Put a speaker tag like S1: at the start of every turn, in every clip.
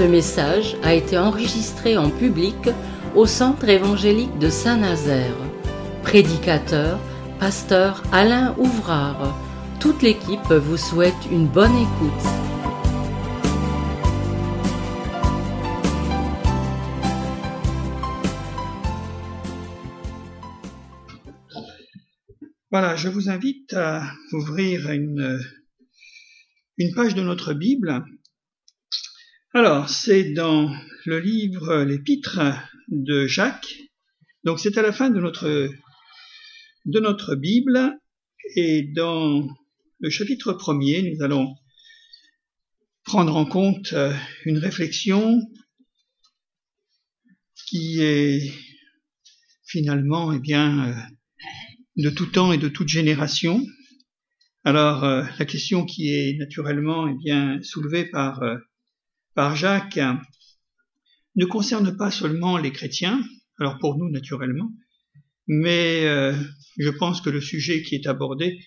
S1: Ce message a été enregistré en public au Centre évangélique de Saint-Nazaire. Prédicateur, pasteur Alain Ouvrard. Toute l'équipe vous souhaite une bonne écoute.
S2: Voilà, je vous invite à ouvrir une, une page de notre Bible. Alors, c'est dans le livre L'Épître de Jacques. Donc, c'est à la fin de notre, de notre Bible. Et dans le chapitre premier, nous allons prendre en compte une réflexion qui est finalement, eh bien, de tout temps et de toute génération. Alors, euh, la question qui est naturellement eh bien, soulevée par, euh, Jacques ne concerne pas seulement les chrétiens, alors pour nous naturellement, mais euh, je pense que le sujet qui est abordé,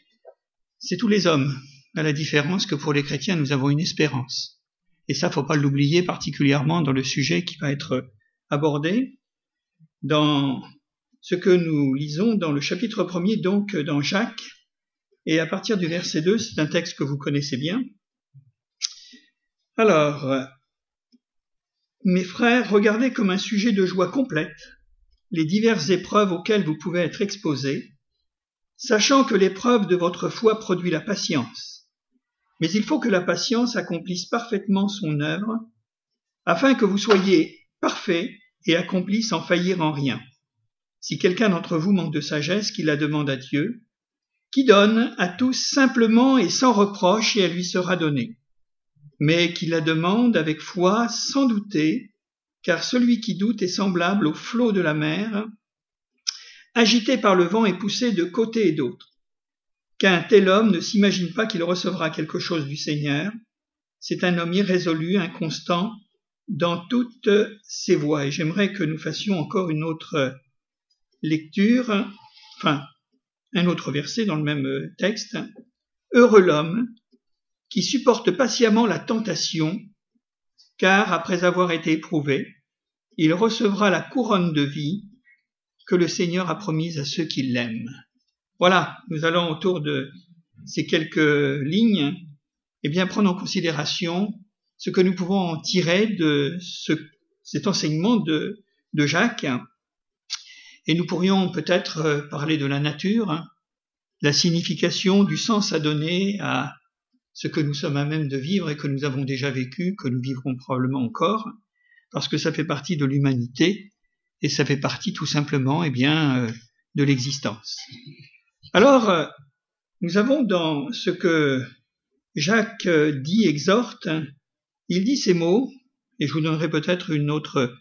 S2: c'est tous les hommes, à la différence que pour les chrétiens, nous avons une espérance. Et ça, faut pas l'oublier particulièrement dans le sujet qui va être abordé. Dans ce que nous lisons dans le chapitre premier, donc dans Jacques, et à partir du verset 2, c'est un texte que vous connaissez bien. Alors, mes frères, regardez comme un sujet de joie complète les diverses épreuves auxquelles vous pouvez être exposés, sachant que l'épreuve de votre foi produit la patience. Mais il faut que la patience accomplisse parfaitement son œuvre, afin que vous soyez parfaits et accomplis sans faillir en rien. Si quelqu'un d'entre vous manque de sagesse, qu'il la demande à Dieu, qui donne à tous simplement et sans reproche, et elle lui sera donnée. Mais qu'il la demande avec foi, sans douter, car celui qui doute est semblable au flot de la mer, agité par le vent et poussé de côté et d'autre. Qu'un tel homme ne s'imagine pas qu'il recevra quelque chose du Seigneur, c'est un homme irrésolu, inconstant dans toutes ses voies. Et j'aimerais que nous fassions encore une autre lecture, enfin, un autre verset dans le même texte. Heureux l'homme qui supporte patiemment la tentation, car après avoir été éprouvé, il recevra la couronne de vie que le Seigneur a promise à ceux qui l'aiment. Voilà, nous allons autour de ces quelques lignes, et bien prendre en considération ce que nous pouvons en tirer de ce, cet enseignement de, de Jacques, et nous pourrions peut-être euh, parler de la nature, hein, la signification, du sens à donner à ce que nous sommes à même de vivre et que nous avons déjà vécu, que nous vivrons probablement encore, parce que ça fait partie de l'humanité et ça fait partie tout simplement, eh bien, euh, de l'existence. Alors, euh, nous avons dans ce que Jacques dit, exhorte, il dit ces mots, et je vous donnerai peut-être une autre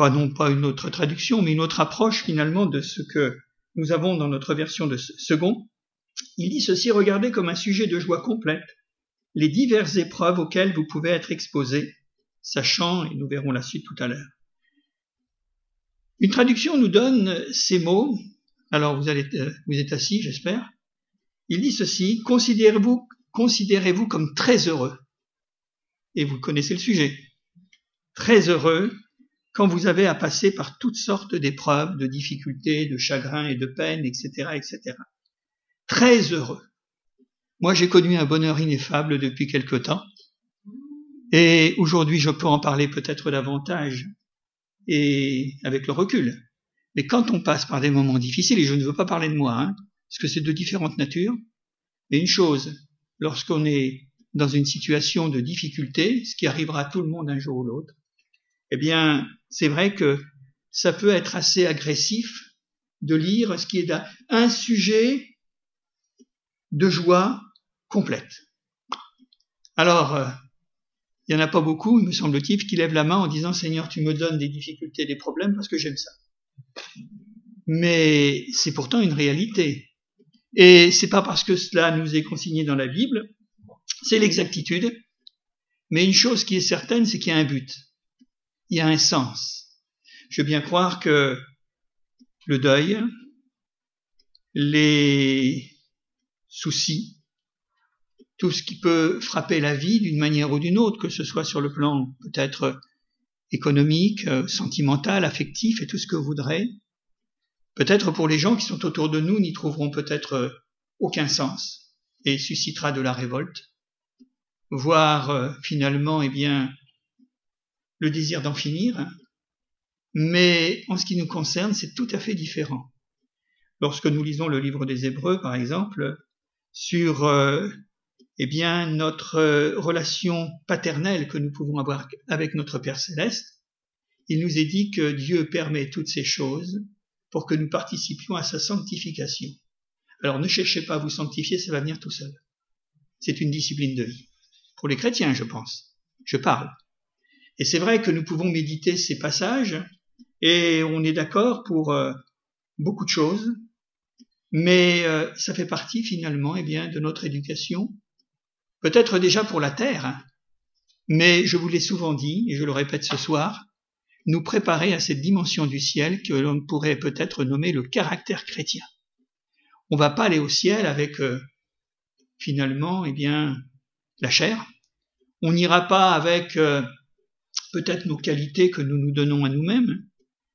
S2: pas non pas une autre traduction, mais une autre approche finalement de ce que nous avons dans notre version de second. Il dit ceci, regardez comme un sujet de joie complète les diverses épreuves auxquelles vous pouvez être exposés, sachant, et nous verrons la suite tout à l'heure. Une traduction nous donne ces mots, alors vous, euh, vous êtes assis, j'espère. Il dit ceci, considérez-vous considérez-vous comme très heureux. Et vous connaissez le sujet. Très heureux quand vous avez à passer par toutes sortes d'épreuves, de difficultés, de chagrins et de peines, etc., etc. Très heureux. Moi, j'ai connu un bonheur ineffable depuis quelque temps, et aujourd'hui, je peux en parler peut-être davantage, et avec le recul. Mais quand on passe par des moments difficiles, et je ne veux pas parler de moi, hein, parce que c'est de différentes natures, mais une chose, lorsqu'on est dans une situation de difficulté, ce qui arrivera à tout le monde un jour ou l'autre, eh bien, c'est vrai que ça peut être assez agressif de lire ce qui est un sujet de joie complète. Alors, euh, il n'y en a pas beaucoup, il me semble-t-il, qui lèvent la main en disant Seigneur, tu me donnes des difficultés, des problèmes parce que j'aime ça. Mais c'est pourtant une réalité. Et c'est pas parce que cela nous est consigné dans la Bible, c'est l'exactitude. Mais une chose qui est certaine, c'est qu'il y a un but il y a un sens. Je veux bien croire que le deuil, les soucis, tout ce qui peut frapper la vie d'une manière ou d'une autre, que ce soit sur le plan peut-être économique, euh, sentimental, affectif et tout ce que vous voudrez. Peut-être pour les gens qui sont autour de nous n'y trouveront peut-être euh, aucun sens et suscitera de la révolte, voire euh, finalement, eh bien, le désir d'en finir. Mais en ce qui nous concerne, c'est tout à fait différent. Lorsque nous lisons le livre des Hébreux, par exemple, sur eh bien, notre euh, relation paternelle que nous pouvons avoir avec notre Père céleste, il nous est dit que Dieu permet toutes ces choses pour que nous participions à sa sanctification. Alors ne cherchez pas à vous sanctifier, ça va venir tout seul. C'est une discipline de vie. Pour les chrétiens, je pense. Je parle. Et c'est vrai que nous pouvons méditer ces passages et on est d'accord pour euh, beaucoup de choses, mais euh, ça fait partie finalement eh bien, de notre éducation peut-être déjà pour la terre, hein. mais je vous l'ai souvent dit, et je le répète ce soir, nous préparer à cette dimension du ciel que l'on pourrait peut-être nommer le caractère chrétien. On va pas aller au ciel avec euh, finalement, eh bien, la chair. On n'ira pas avec euh, peut-être nos qualités que nous nous donnons à nous-mêmes,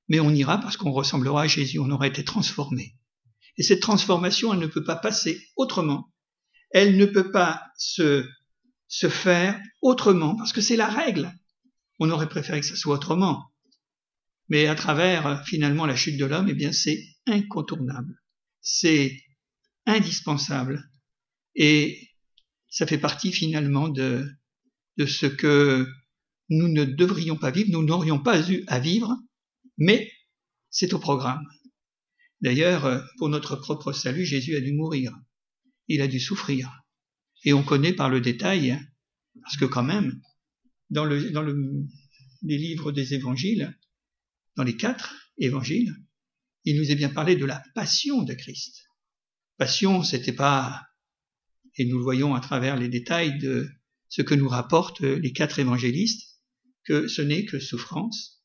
S2: mais on ira parce qu'on ressemblera à Jésus, on aura été transformé. Et cette transformation, elle ne peut pas passer autrement elle ne peut pas se, se faire autrement, parce que c'est la règle. On aurait préféré que ça soit autrement. Mais à travers finalement la chute de l'homme, eh bien c'est incontournable. C'est indispensable. Et ça fait partie finalement de, de ce que nous ne devrions pas vivre, nous n'aurions pas eu à vivre, mais c'est au programme. D'ailleurs, pour notre propre salut, Jésus a dû mourir il a dû souffrir. Et on connaît par le détail, parce que quand même, dans, le, dans le, les livres des évangiles, dans les quatre évangiles, il nous est bien parlé de la passion de Christ. Passion, c'était pas, et nous le voyons à travers les détails de ce que nous rapportent les quatre évangélistes, que ce n'est que souffrance,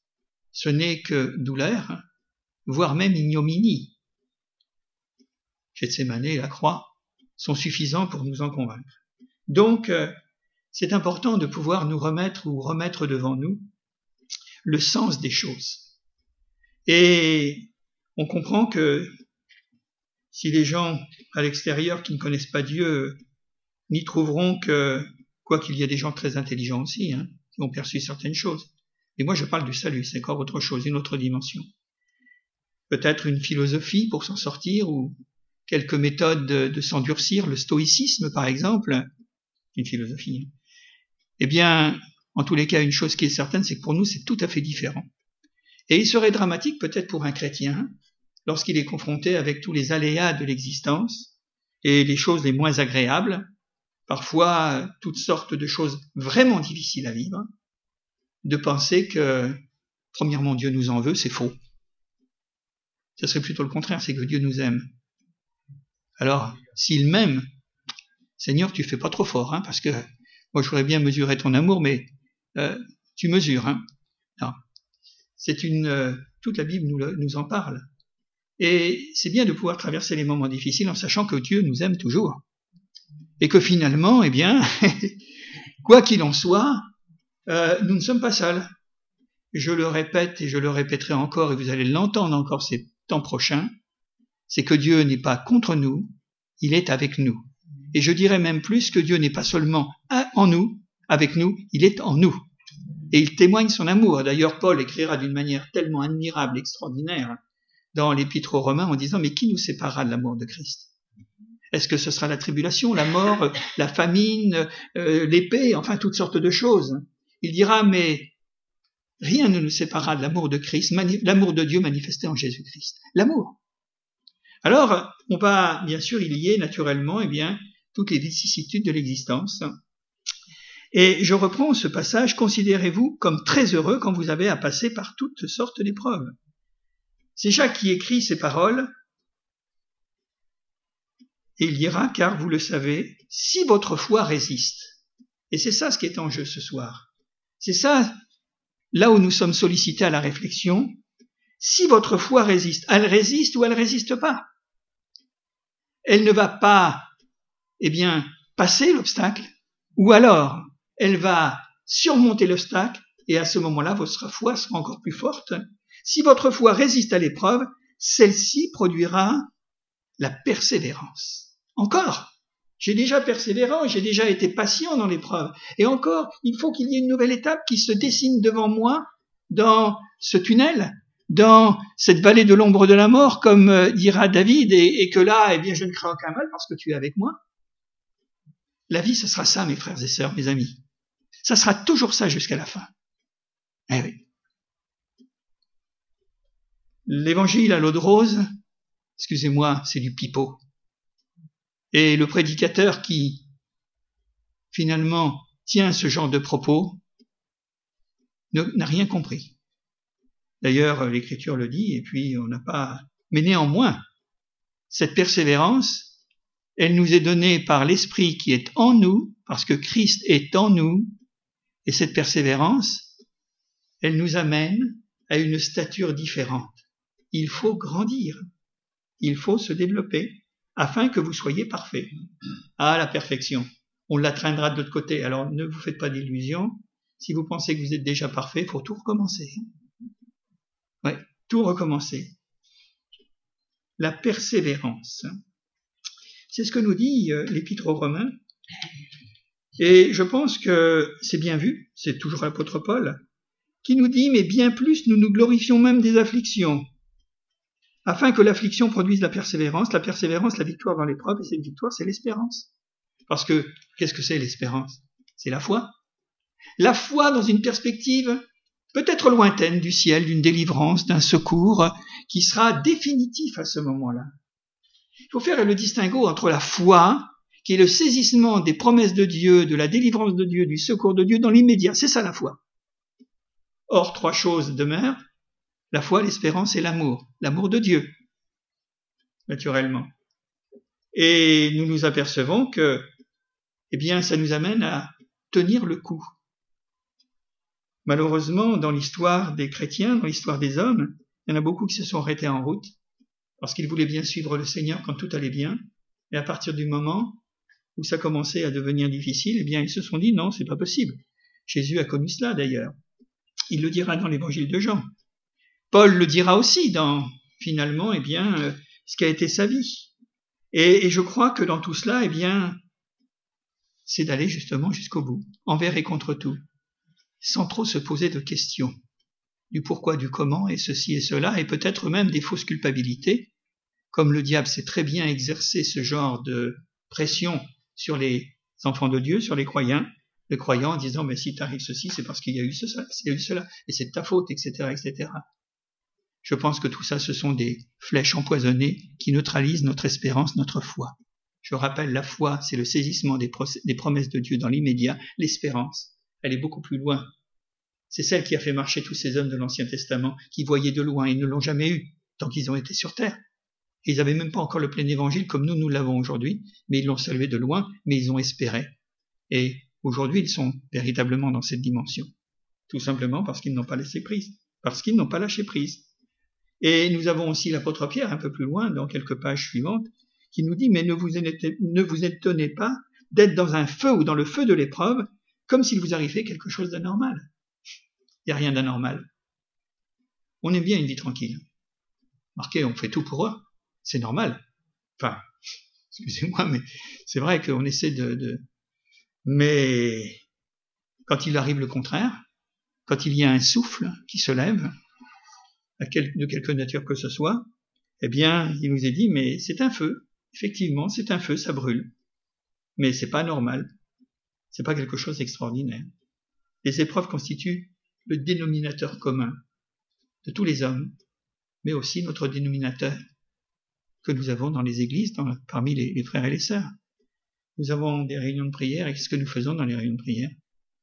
S2: ce n'est que douleur, voire même ignominie. Gethsemane, la croix, sont suffisants pour nous en convaincre. Donc, euh, c'est important de pouvoir nous remettre ou remettre devant nous le sens des choses. Et on comprend que si les gens à l'extérieur qui ne connaissent pas Dieu n'y trouveront que, quoi qu'il y ait des gens très intelligents aussi, hein, qui ont perçu certaines choses. Mais moi, je parle du salut, c'est encore autre chose, une autre dimension. Peut-être une philosophie pour s'en sortir ou quelques méthodes de, s'endurcir, le stoïcisme par exemple, une philosophie. Eh bien, en tous les cas, une chose qui est certaine, c'est que pour nous, c'est tout à fait différent. Et il serait dramatique peut-être pour un chrétien, lorsqu'il est confronté avec tous les aléas de l'existence et les choses les moins agréables, parfois toutes sortes de choses vraiment difficiles à vivre, de penser que, premièrement, Dieu nous en veut, c'est faux. Ce serait plutôt le contraire, c'est que Dieu nous aime. Alors, s'il m'aime, Seigneur, tu fais pas trop fort, hein, parce que moi, je voudrais bien mesurer ton amour, mais euh, tu mesures. Hein. Non. C'est une euh, toute la Bible nous, en parle. Et c'est bien de pouvoir traverser les moments difficiles en sachant que Dieu nous aime toujours. Et que finalement, eh bien, quoi qu'il en soit, euh, nous ne sommes pas seuls. Je le répète et je le répéterai encore, et vous allez l'entendre encore temps prochains, c'est que Dieu n'est pas contre nous, il est avec nous. Et je dirais même plus que Dieu n'est pas seulement en nous, avec nous, il est en nous. Et il témoigne son amour. D'ailleurs, Paul écrira d'une manière tellement admirable, extraordinaire, dans l'épître aux Romains en disant, mais qui nous séparera de l'amour de Christ? Est-ce que ce sera la tribulation, la mort, la famine, euh, l'épée, enfin toutes sortes de choses? Il dira, mais rien ne nous séparera de l'amour de Christ, l'amour de Dieu manifesté en Jésus-Christ. L'amour. Alors, on va bien sûr y lier naturellement eh bien, toutes les vicissitudes de l'existence. Et je reprends ce passage, considérez-vous comme très heureux quand vous avez à passer par toutes sortes d'épreuves. C'est Jacques qui écrit ces paroles, et il dira, car vous le savez, si votre foi résiste, et c'est ça ce qui est en jeu ce soir, c'est ça là où nous sommes sollicités à la réflexion, si votre foi résiste, elle résiste ou elle résiste pas. Elle ne va pas, eh bien, passer l'obstacle, ou alors elle va surmonter l'obstacle, et à ce moment-là, votre foi sera encore plus forte. Si votre foi résiste à l'épreuve, celle-ci produira la persévérance. Encore, j'ai déjà persévérant, j'ai déjà été patient dans l'épreuve. Et encore, il faut qu'il y ait une nouvelle étape qui se dessine devant moi dans ce tunnel, dans cette vallée de l'ombre de la mort, comme euh, dira David, et, que là, eh bien, je ne crains aucun mal parce que tu es avec moi. La vie, ce sera ça, mes frères et sœurs, mes amis. Ça sera toujours ça jusqu'à la fin. Eh. L'évangile à l'eau de rose, excusez-moi, c'est du pipeau. Et le prédicateur qui, finalement, tient ce genre de propos, n'a rien compris. D'ailleurs, l'Écriture le dit, et puis on n'a pas... Mais néanmoins, cette persévérance, elle nous est donnée par l'Esprit qui est en nous, parce que Christ est en nous, et cette persévérance, elle nous amène à une stature différente. Il faut grandir, il faut se développer afin que vous soyez parfaits. Ah, la perfection. On la traînera de l'autre côté. Alors ne vous faites pas d'illusions. Si vous pensez que vous êtes déjà parfait, il faut tout recommencer. Oui, tout recommencer. La persévérance. C'est ce que nous dit euh, l'Épître aux Romains. Et je pense que c'est bien vu, c'est toujours l'apôtre Paul, qui nous dit, mais bien plus, nous nous glorifions même des afflictions, afin que l'affliction produise la persévérance, la persévérance, la victoire dans l'épreuve, et cette victoire, c'est l'espérance. Parce que, qu'est-ce que c'est l'espérance? C'est la foi. La foi dans une perspective peut-être lointaine du ciel, d'une délivrance, d'un secours, qui sera définitif à ce moment-là. Il faut faire le distinguo entre la foi, qui est le saisissement des promesses de Dieu, de la délivrance de Dieu, du secours de Dieu dans l'immédiat. C'est ça la foi. Or, trois choses demeurent la foi, l'espérance et l'amour. L'amour de Dieu, naturellement. Et nous nous apercevons que, eh bien, ça nous amène à tenir le coup. Malheureusement, dans l'histoire des chrétiens, dans l'histoire des hommes, il y en a beaucoup qui se sont arrêtés en route parce qu'ils voulaient bien suivre le Seigneur quand tout allait bien. Et à partir du moment où ça commençait à devenir difficile, eh bien, ils se sont dit non, c'est pas possible. Jésus a connu cela d'ailleurs. Il le dira dans l'évangile de Jean. Paul le dira aussi dans, finalement, eh bien, euh, ce qu'a été sa vie. Et, je crois que dans tout cela, eh bien, c'est d'aller justement jusqu'au bout, envers et contre tout, sans trop se poser de questions du pourquoi, du comment, et ceci et cela, et peut-être même des fausses culpabilités, comme le diable sait très bien exercer ce genre de pression sur les enfants de Dieu, sur les croyants, les croyants en disant, mais si t'arrive ceci, c'est parce qu'il y a eu cela, il y a eu cela, et c'est de ta faute, etc., etc. Je pense que tout ça, ce sont des flèches empoisonnées qui neutralisent notre espérance, notre foi. Je rappelle, la foi, c'est le saisissement des, promesses de Dieu dans l'immédiat. L'espérance, elle est beaucoup plus loin. C'est celle qui a fait marcher tous ces hommes de l'Ancien Testament, qui voyaient de loin et ne l'ont jamais eu, tant qu'ils ont été sur terre. ils n'avaient même pas encore le plein évangile comme nous, nous l'avons aujourd'hui, mais ils l'ont salué de loin, mais ils ont espéré. Et aujourd'hui, ils sont véritablement dans cette dimension. Tout simplement parce qu'ils n'ont pas laissé prise, parce qu'ils n'ont pas lâché prise. Et nous avons aussi l'apôtre Pierre un peu plus loin, dans quelques pages suivantes, qui nous dit, mais ne vous, ne vous étonnez pas d'être dans un feu ou dans le feu de l'épreuve, comme s'il vous arrivait quelque chose d'anormal. Il n'y a rien d'anormal. On aime bien une vie tranquille. Marquez, on fait tout pour eux. C'est normal. Enfin, excusez-moi, mais c'est vrai qu'on essaie de... Mais quand il arrive le contraire, quand il y a un souffle qui se lève, de quelque nature que ce soit, eh bien, il nous est dit, mais c'est un feu. Effectivement, c'est un feu, ça brûle. Mais c'est pas normal. C'est pas quelque chose d'extraordinaire. Les épreuves constituent le dénominateur commun de tous les hommes, mais aussi notre dénominateur que nous avons dans les églises, parmi les, les, frères et les sœurs. Nous avons des réunions de prière, et qu'est-ce que nous faisons dans les réunions de prière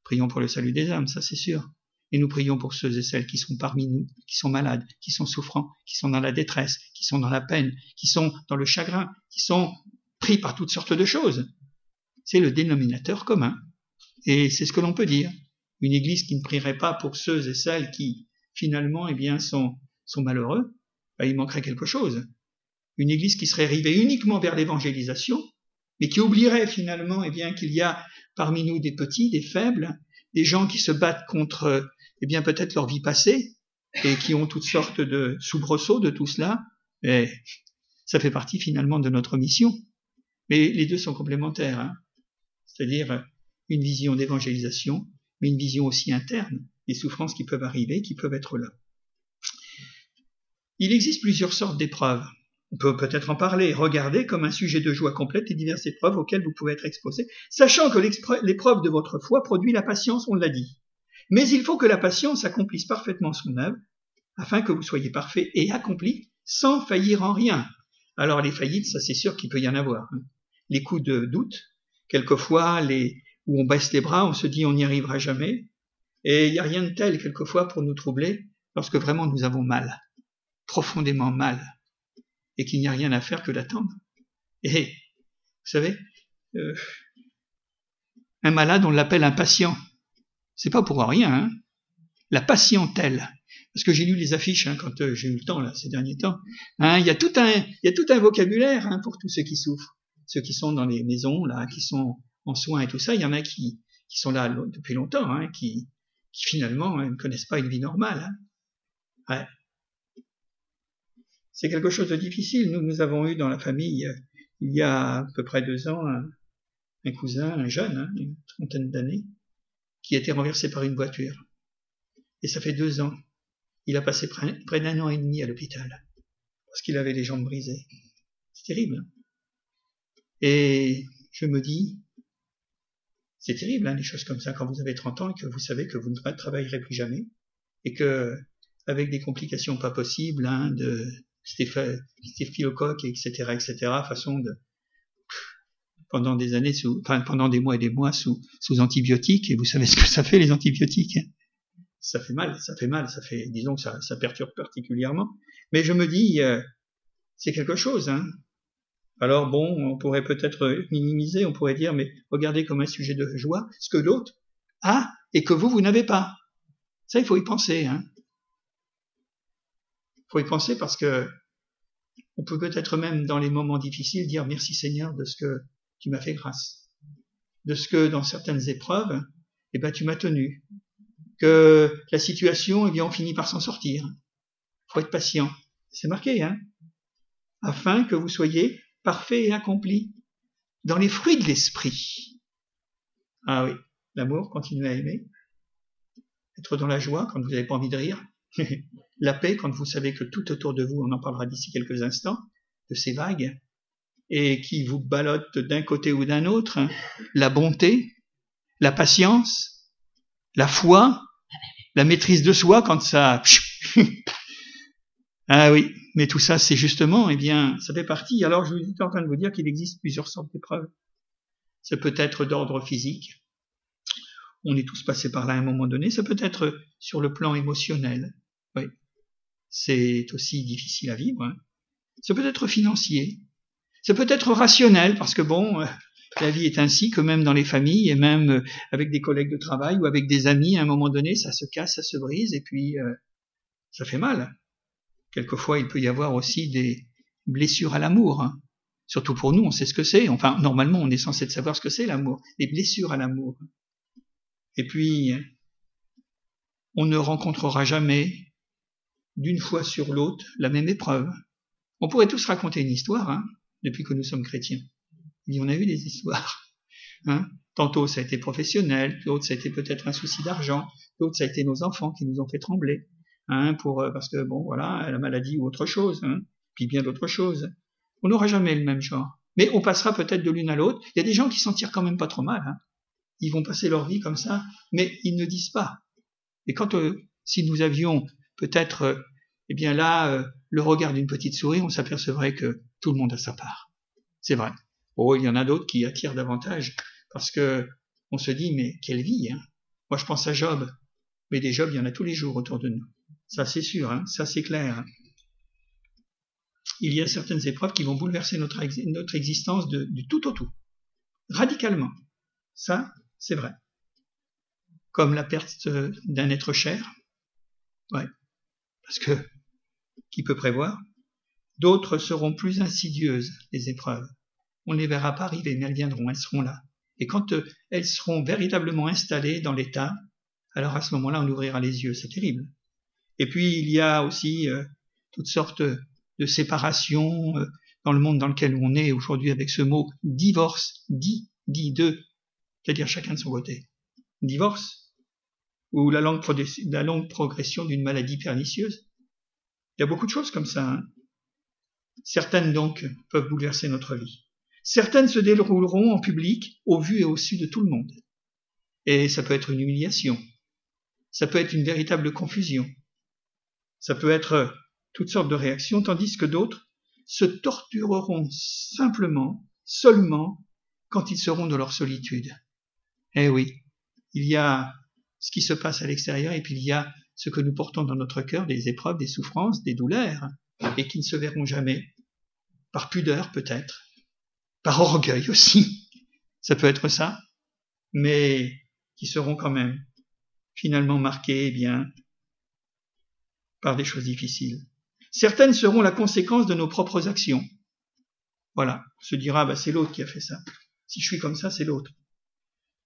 S2: Prions pour le salut des âmes, ça c'est sûr. Et nous prions pour ceux et celles qui sont parmi nous, qui sont malades, qui sont souffrants, qui sont dans la détresse, qui sont dans la peine, qui sont dans le chagrin, qui sont pris par toutes sortes de choses. C'est le dénominateur commun. Et c'est ce que l'on peut dire. Une église qui ne prierait pas pour ceux et celles qui, finalement, eh bien, sont, malheureux, ben, il manquerait quelque chose. Une église qui serait rivée uniquement vers l'évangélisation, mais qui oublierait finalement eh bien qu'il y a parmi nous des petits, des faibles, des gens qui se battent contre eh bien peut-être leur vie passée et qui ont toutes sortes de soubresauts de tout cela. Et ça fait partie finalement de notre mission. Mais les deux sont complémentaires, hein. c'est-à-dire une vision d'évangélisation, mais une vision aussi interne des souffrances qui peuvent arriver, qui peuvent être là. Il existe plusieurs sortes d'épreuves. On peut peut-être en parler, regarder comme un sujet de joie complète les diverses épreuves auxquelles vous pouvez être exposé, sachant que l'épreuve de votre foi produit la patience, on l'a dit. Mais il faut que la patience accomplisse parfaitement son œuvre, afin que vous soyez parfait et accompli, sans faillir en rien. Alors les faillites, ça c'est sûr qu'il peut y en avoir. Hein. Les coups de doute, quelquefois les, où on baisse les bras, on se dit on n'y arrivera jamais, et il n'y a rien de tel quelquefois pour nous troubler lorsque vraiment nous avons mal, profondément mal, et qu'il n'y a rien à faire que d'attendre. Et, vous savez, euh, un malade, on l'appelle un patient. C'est pas pour rien, hein. La patientèle. Parce que j'ai lu les affiches hein, quand euh, j'ai eu le temps là ces derniers temps. Hein, il y a tout un, vocabulaire hein, pour tous ceux qui souffrent, ceux qui sont dans les maisons là, qui sont en soins et tout ça. Il y en a qui, sont là depuis longtemps, qui, finalement ne connaissent pas une vie normale. Ouais. C'est quelque chose de difficile. Nous, avons eu dans la famille, euh, il y a à peu près deux ans, un, un cousin, un jeune, une trentaine d'années, qui a été renversé par une voiture. Et ça fait deux ans. Il a passé près, d'un an et demi à l'hôpital parce qu'il avait les jambes brisées. C'est terrible. Hein. Et je me dis, c'est terrible, hein, les choses comme ça, quand vous avez 30 ans et que vous savez que vous ne travaillerez plus jamais, et que, avec des complications pas possibles, hein, de staphylocoque, etc., etc., façon de, pendant des années sous, enfin, pendant des mois et des mois sous, sous antibiotiques, et vous savez ce que ça fait, les antibiotiques. Hein. ça fait mal, ça fait mal, ça fait, disons que ça, ça perturbe particulièrement. Mais je me dis, euh, c'est quelque chose, hein. Alors bon, on pourrait peut-être minimiser, on pourrait dire, mais regardez comme un sujet de joie ce que l'autre a et que vous, vous n'avez pas. Ça, il faut y penser. Hein. Il faut y penser parce que on peut peut-être même dans les moments difficiles dire merci Seigneur de ce que tu m'as fait grâce, de ce que dans certaines épreuves, eh ben tu m'as tenu, que la situation, eh bien on finit par s'en sortir. Faut être patient. C'est marqué, hein, afin que vous soyez parfait et accompli, dans les fruits de l'esprit. Ah oui, l'amour, continuer à aimer, être dans la joie quand vous n'avez pas envie de rire, la paix quand vous savez que tout autour de vous, on en parlera d'ici quelques instants, de ces vagues, et qui vous ballottent d'un côté ou d'un autre, hein. la bonté, la patience, la foi, la maîtrise de soi quand ça... ah oui, mais tout ça, c'est justement, eh bien, ça fait partie. Alors, je suis en train de vous dire qu'il existe plusieurs sortes d'épreuves. Ça peut être d'ordre physique. On est tous passés par là à un moment donné. Ça peut être sur le plan émotionnel. Oui. C'est aussi difficile à vivre. Hein. Peut être financier. Ça peut être rationnel parce que bon, euh, la vie est ainsi que même dans les familles et même euh, avec des collègues de travail ou avec des amis, à un moment donné, ça se casse, ça se brise et puis euh, ça fait mal. Quelquefois, il peut y avoir aussi des blessures à l'amour. Hein. Surtout pour nous, on sait ce que c'est. Enfin, normalement, on est censé savoir ce que c'est l'amour. Des blessures à l'amour. Et puis, on ne rencontrera jamais, d'une fois sur l'autre, la même épreuve. On pourrait tous raconter une histoire, hein, depuis que nous sommes chrétiens. Il on a eu des histoires. Hein. Tantôt ça a été professionnel, d'autres ça a été peut-être un souci d'argent, d'autres ça a été nos enfants qui nous ont fait trembler hein, pour euh, parce que bon voilà la maladie ou autre chose, hein, puis bien d'autres choses. On n'aura jamais le même genre, mais on passera peut-être de l'une à l'autre. Il y a des gens qui s'en tirent quand même pas trop mal. Hein. Ils vont passer leur vie comme ça, mais ils ne disent pas. Et quand euh, si nous avions peut-être euh, eh bien là euh, le regard d'une petite souris, on s'apercevrait que tout le monde a sa part. C'est vrai. Oh, il y en a d'autres qui attirent davantage parce que on se dit mais quelle vie hein Moi je pense à Job, mais des Jobs il y en a tous les jours autour de nous. Ça c'est sûr, hein, ça c'est clair. Il y a certaines épreuves qui vont bouleverser notre, existence de, du tout au tout, radicalement. Ça, c'est vrai. Comme la perte d'un être cher. Ouais. Parce que, qui peut prévoir D'autres seront plus insidieuses, les épreuves. on ne les verra pas arriver, mais elles viendront, elles seront là. Et quand euh, elles seront véritablement installées dans l'état, alors à ce moment-là, on ouvrira les yeux. C'est terrible. Et puis, il y a aussi euh, toutes sortes de séparations euh, dans le monde dans lequel on est aujourd'hui avec ce mot divorce, dit, dit deux, c'est-à-dire chacun de son côté. Divorce, ou la longue, progression d'une maladie pernicieuse. Il y a beaucoup de choses comme ça. Hein. Certaines donc peuvent bouleverser notre vie. Certaines se dérouleront en public, au vu et au su de tout le monde. Et ça peut être une humiliation. Ça peut être une véritable confusion. Ça peut être toutes sortes de réactions, tandis que d'autres se tortureront simplement, seulement, quand ils seront dans leur solitude. Eh oui, il y a ce qui se passe à l'extérieur et puis il y a ce que nous portons dans notre cœur, des épreuves, des souffrances, des douleurs, et qui ne se verront jamais, par pudeur peut-être, par orgueil aussi, ça peut être ça, mais qui seront quand même finalement marqués eh bien par des choses difficiles. Certaines seront la conséquence de nos propres actions. Voilà, on se dira bah, c'est l'autre qui a fait ça. Si je suis comme ça, c'est l'autre.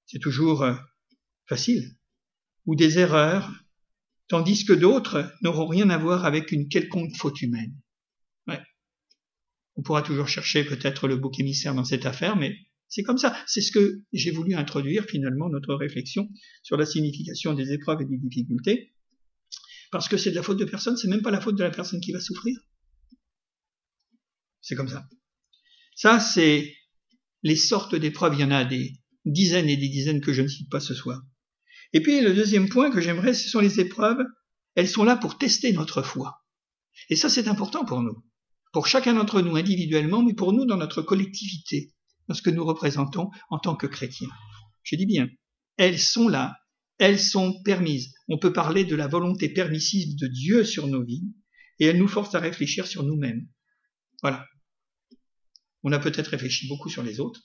S2: C'est toujours euh, facile. Ou des erreurs, tandis que d'autres n'auront rien à voir avec une quelconque faute humaine. On pourra toujours chercher peut-être le bouc émissaire dans cette affaire, mais c'est comme ça. C'est ce que j'ai voulu introduire finalement notre réflexion sur la signification des épreuves et des difficultés, parce que c'est de la faute de personne, c'est même pas la faute de la personne qui va souffrir. C'est comme ça. Ça, c'est les sortes d'épreuves. Il y en a des dizaines et des dizaines que je ne cite pas ce soir. Et puis le deuxième point que j'aimerais, ce sont les épreuves. Elles sont là pour tester notre foi. Et ça, c'est important pour nous. Pour chacun d'entre nous individuellement, mais pour nous dans notre collectivité, dans ce que nous représentons en tant que chrétiens. Je dis bien, elles sont là, elles sont permises. On peut parler de la volonté permissive de Dieu sur nos vies, et elles nous forcent à réfléchir sur nous-mêmes. Voilà. On a peut-être réfléchi beaucoup sur les autres,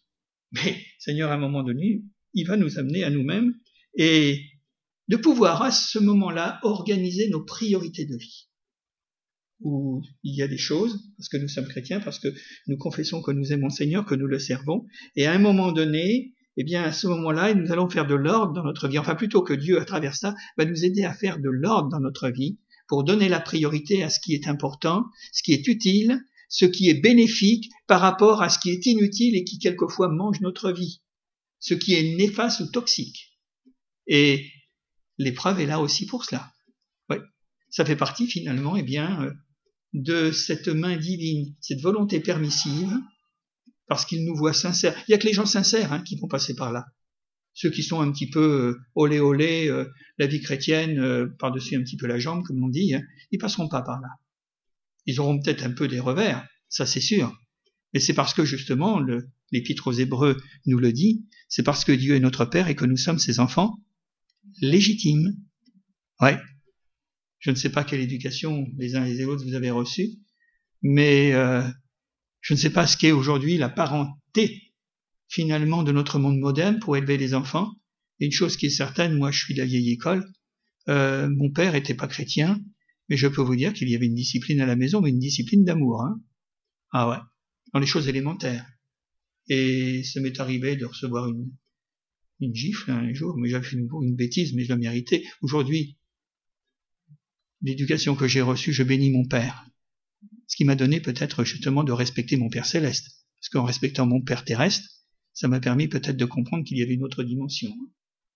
S2: mais Seigneur, à un moment donné, il va nous amener à nous-mêmes et de pouvoir à ce moment-là organiser nos priorités de vie. Où il y a des choses, parce que nous sommes chrétiens, parce que nous confessons que nous aimons le Seigneur, que nous le servons, et à un moment donné, eh bien, à ce moment-là, nous allons faire de l'ordre dans notre vie. Enfin, plutôt que Dieu, à travers ça, va nous aider à faire de l'ordre dans notre vie, pour donner la priorité à ce qui est important, ce qui est utile, ce qui est bénéfique par rapport à ce qui est inutile et qui quelquefois mange notre vie, ce qui est néfaste ou toxique. Et l'épreuve est là aussi pour cela. Ouais. Ça fait partie finalement, eh bien, euh, de cette main divine, cette volonté permissive, parce qu'il nous voit sincères. Il y a que les gens sincères hein, qui vont passer par là. Ceux qui sont un petit peu euh, olé olé, euh, la vie chrétienne euh, par-dessus un petit peu la jambe, comme on dit, hein, ils passeront pas par là. Ils auront peut-être un peu des revers, ça c'est sûr. Mais c'est parce que justement, l'Épître aux Hébreux nous le dit, c'est parce que Dieu est notre Père et que nous sommes ses enfants légitimes. Ouais. Je ne sais pas quelle éducation les uns et les autres vous avez reçue, mais euh, je ne sais pas ce qu'est aujourd'hui la parenté finalement de notre monde moderne pour élever les enfants. Une chose qui est certaine, moi je suis de la vieille école, euh, mon père était pas chrétien, mais je peux vous dire qu'il y avait une discipline à la maison, mais une discipline d'amour. Hein. Ah ouais, dans les choses élémentaires. Et ça m'est arrivé de recevoir une, gifle un jour, mais j'avais fait une, une bêtise, mais je la méritais. Aujourd'hui, l'éducation que j'ai reçue, je bénis mon père. Ce qui m'a donné peut-être justement de respecter mon Père céleste. Parce qu'en respectant mon Père terrestre, ça m'a permis peut-être de comprendre qu'il y avait une autre dimension.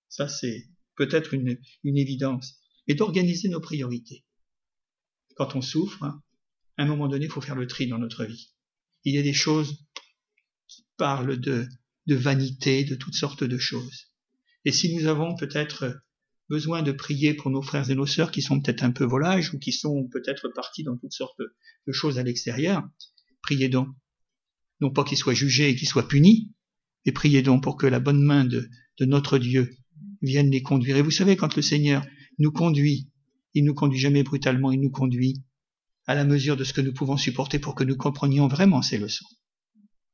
S2: Ça, c'est peut-être une, évidence. Et d'organiser nos priorités quand on souffre, hein, à un moment donné, il faut faire le tri dans notre vie. Il y a des choses qui parlent de vanité, de toutes sortes de choses. Et si nous avons peut-être besoin de prier pour nos frères et nos sœurs qui sont peut-être un peu volages ou qui sont peut-être partis dans toutes sortes de choses à l'extérieur, priez donc. Non pas qu'ils soient jugés et qu'ils soient punis, mais priez donc pour que la bonne main de, notre Dieu vienne les conduire. Et vous savez, quand le Seigneur nous conduit il nous conduit jamais brutalement, il nous conduit à la mesure de ce que nous pouvons supporter pour que nous comprenions vraiment ces leçons.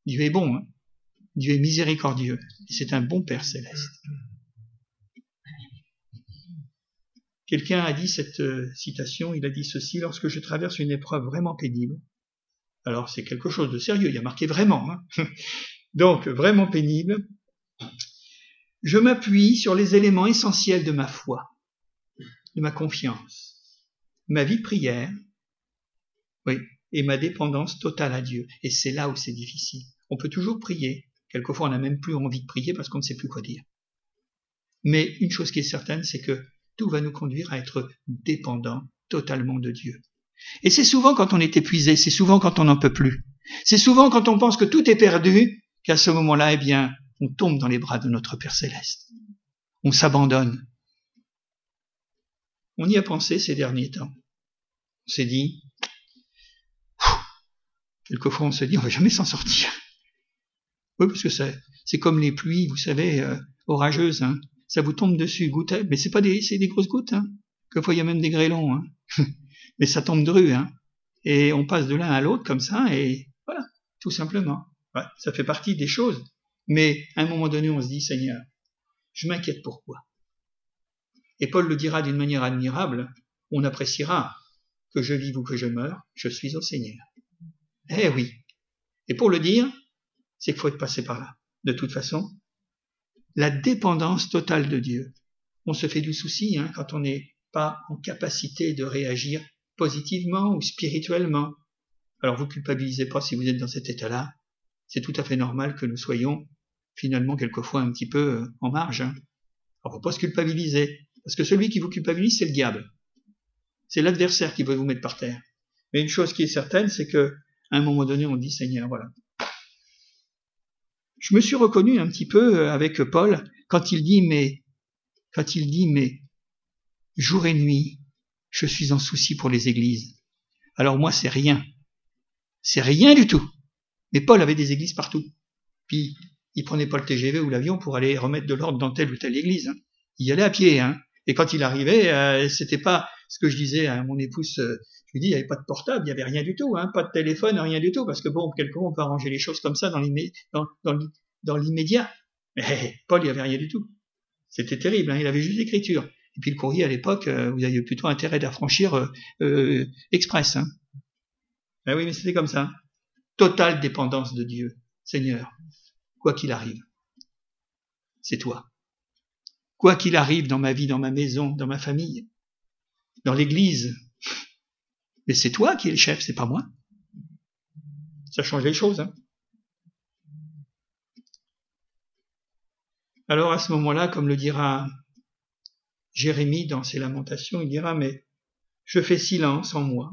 S2: Dieu est bon, hein Dieu est miséricordieux, c'est un bon Père céleste. Quelqu'un a dit cette euh, citation, il a dit ceci, lorsque je traverse une épreuve vraiment pénible, alors c'est quelque chose de sérieux, il y a marqué vraiment, hein Donc, vraiment pénible. Je m'appuie sur les éléments essentiels de ma foi, de ma confiance, ma vie de prière, oui, et ma dépendance totale à Dieu. Et c'est là où c'est difficile. On peut toujours prier. Quelquefois, on n'a même plus envie de prier parce qu'on ne sait plus quoi dire. Mais une chose qui est certaine, c'est que tout va nous conduire à être dépendants totalement de Dieu. Et c'est souvent quand on est épuisé, c'est souvent quand on n'en peut plus. C'est souvent quand on pense que tout est perdu, qu'à ce moment-là, eh bien, on tombe dans les bras de notre Père céleste. On s'abandonne. On y a pensé ces derniers temps. On s'est dit, quelquefois on se dit, on va jamais s'en sortir. Oui, parce que c'est comme les pluies, vous savez, euh, orageuses. Hein. Ça vous tombe dessus, goutte, mais c'est pas des, c'est des grosses gouttes. Hein. Quelquefois il y a même des grêlons. Hein. mais ça tombe dru. Hein. Et on passe de l'un à l'autre comme ça, et voilà, tout simplement. Ça fait partie des choses. Mais à un moment donné, on se dit, Seigneur, je m'inquiète pourquoi. Et Paul le dira d'une manière admirable, on appréciera que je vive ou que je meure, je suis au Seigneur. Eh oui. Et pour le dire, c'est qu'il faut être passé par là. De toute façon, la dépendance totale de Dieu. On se fait du souci hein, quand on n'est pas en capacité de réagir positivement ou spirituellement. Alors vous culpabilisez pas si vous êtes dans cet état-là. C'est tout à fait normal que nous soyons finalement quelquefois un petit peu euh, en marge. Hein. Alors faut pas se culpabiliser, parce que celui qui vous culpabilise, c'est le diable. C'est l'adversaire qui veut vous mettre par terre. Mais une chose qui est certaine, c'est que à un moment donné, on dit Seigneur, voilà. Je me suis reconnu un petit peu euh, avec Paul quand il dit mais quand il dit mais jour et nuit, je suis en souci pour les églises. Alors moi, c'est rien. C'est rien du tout. Mais Paul avait des églises partout. Puis, il prenait pas le TGV ou l'avion pour aller remettre de l'ordre dans telle ou telle église. Hein. Il y allait à pied. Hein. Et quand il arrivait, euh, c'était pas ce que je disais à mon épouse. Euh, je lui dis, il n'y avait pas de portable, il n'y avait rien du tout, hein, pas de téléphone, rien du tout, parce que bon, quelquefois on peut arranger les choses comme ça dans l'immédiat. Mais Paul, il n'y avait rien du tout. C'était terrible, hein, il avait juste l'écriture. Et puis le courrier à l'époque, euh, vous aviez plutôt intérêt d'affranchir euh, euh, express. Hein. Ben oui, mais c'était comme ça. Totale dépendance de Dieu. Seigneur, quoi qu'il arrive, c'est toi. Quoi qu'il arrive dans ma vie, dans ma maison, dans ma famille, dans l'église, mais c'est toi qui es le chef, c'est pas moi. Ça change les choses. Hein. Alors à ce moment-là, comme le dira Jérémie dans ses lamentations, il dira, mais je fais silence en moi,